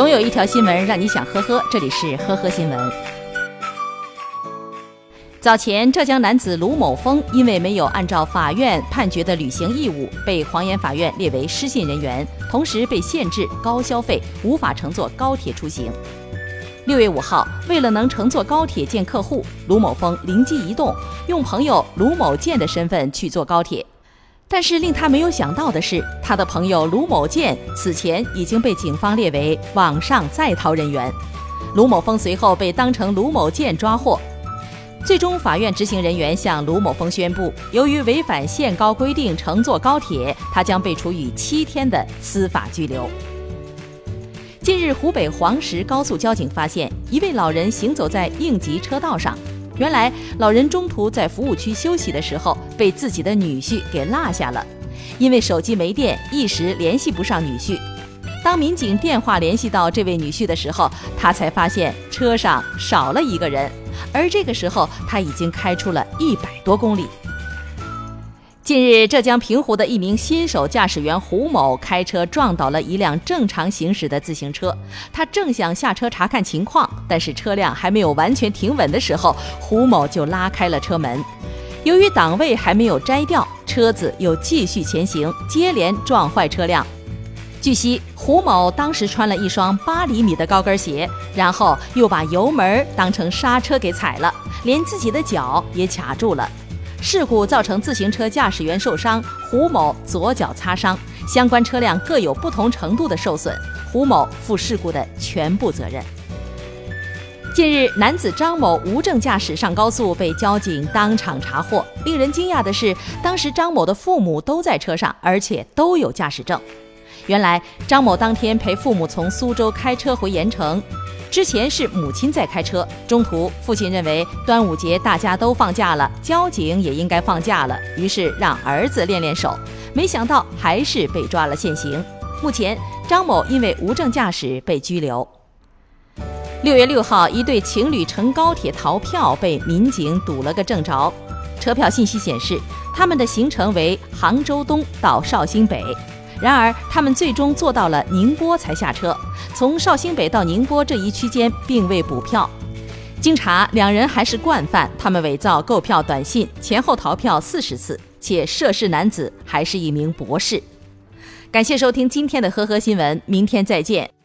总有一条新闻让你想呵呵，这里是呵呵新闻。早前，浙江男子卢某峰因为没有按照法院判决的履行义务，被黄岩法院列为失信人员，同时被限制高消费，无法乘坐高铁出行。六月五号，为了能乘坐高铁见客户，卢某峰灵机一动，用朋友卢某建的身份去坐高铁。但是令他没有想到的是，他的朋友卢某建此前已经被警方列为网上在逃人员。卢某峰随后被当成卢某建抓获。最终，法院执行人员向卢某峰宣布，由于违反限高规定乘坐高铁，他将被处以七天的司法拘留。近日，湖北黄石高速交警发现一位老人行走在应急车道上。原来，老人中途在服务区休息的时候，被自己的女婿给落下了。因为手机没电，一时联系不上女婿。当民警电话联系到这位女婿的时候，他才发现车上少了一个人。而这个时候，他已经开出了一百多公里。近日，浙江平湖的一名新手驾驶员胡某开车撞倒了一辆正常行驶的自行车。他正想下车查看情况，但是车辆还没有完全停稳的时候，胡某就拉开了车门。由于档位还没有摘掉，车子又继续前行，接连撞坏车辆。据悉，胡某当时穿了一双八厘米的高跟鞋，然后又把油门当成刹车给踩了，连自己的脚也卡住了。事故造成自行车驾驶员受伤，胡某左脚擦伤，相关车辆各有不同程度的受损，胡某负事故的全部责任。近日，男子张某无证驾驶上高速被交警当场查获。令人惊讶的是，当时张某的父母都在车上，而且都有驾驶证。原来，张某当天陪父母从苏州开车回盐城。之前是母亲在开车，中途父亲认为端午节大家都放假了，交警也应该放假了，于是让儿子练练手，没想到还是被抓了现行。目前张某因为无证驾驶被拘留。六月六号，一对情侣乘高铁逃票被民警堵了个正着，车票信息显示他们的行程为杭州东到绍兴北。然而，他们最终坐到了宁波才下车。从绍兴北到宁波这一区间并未补票。经查，两人还是惯犯，他们伪造购票短信，前后逃票四十次，且涉事男子还是一名博士。感谢收听今天的呵呵新闻，明天再见。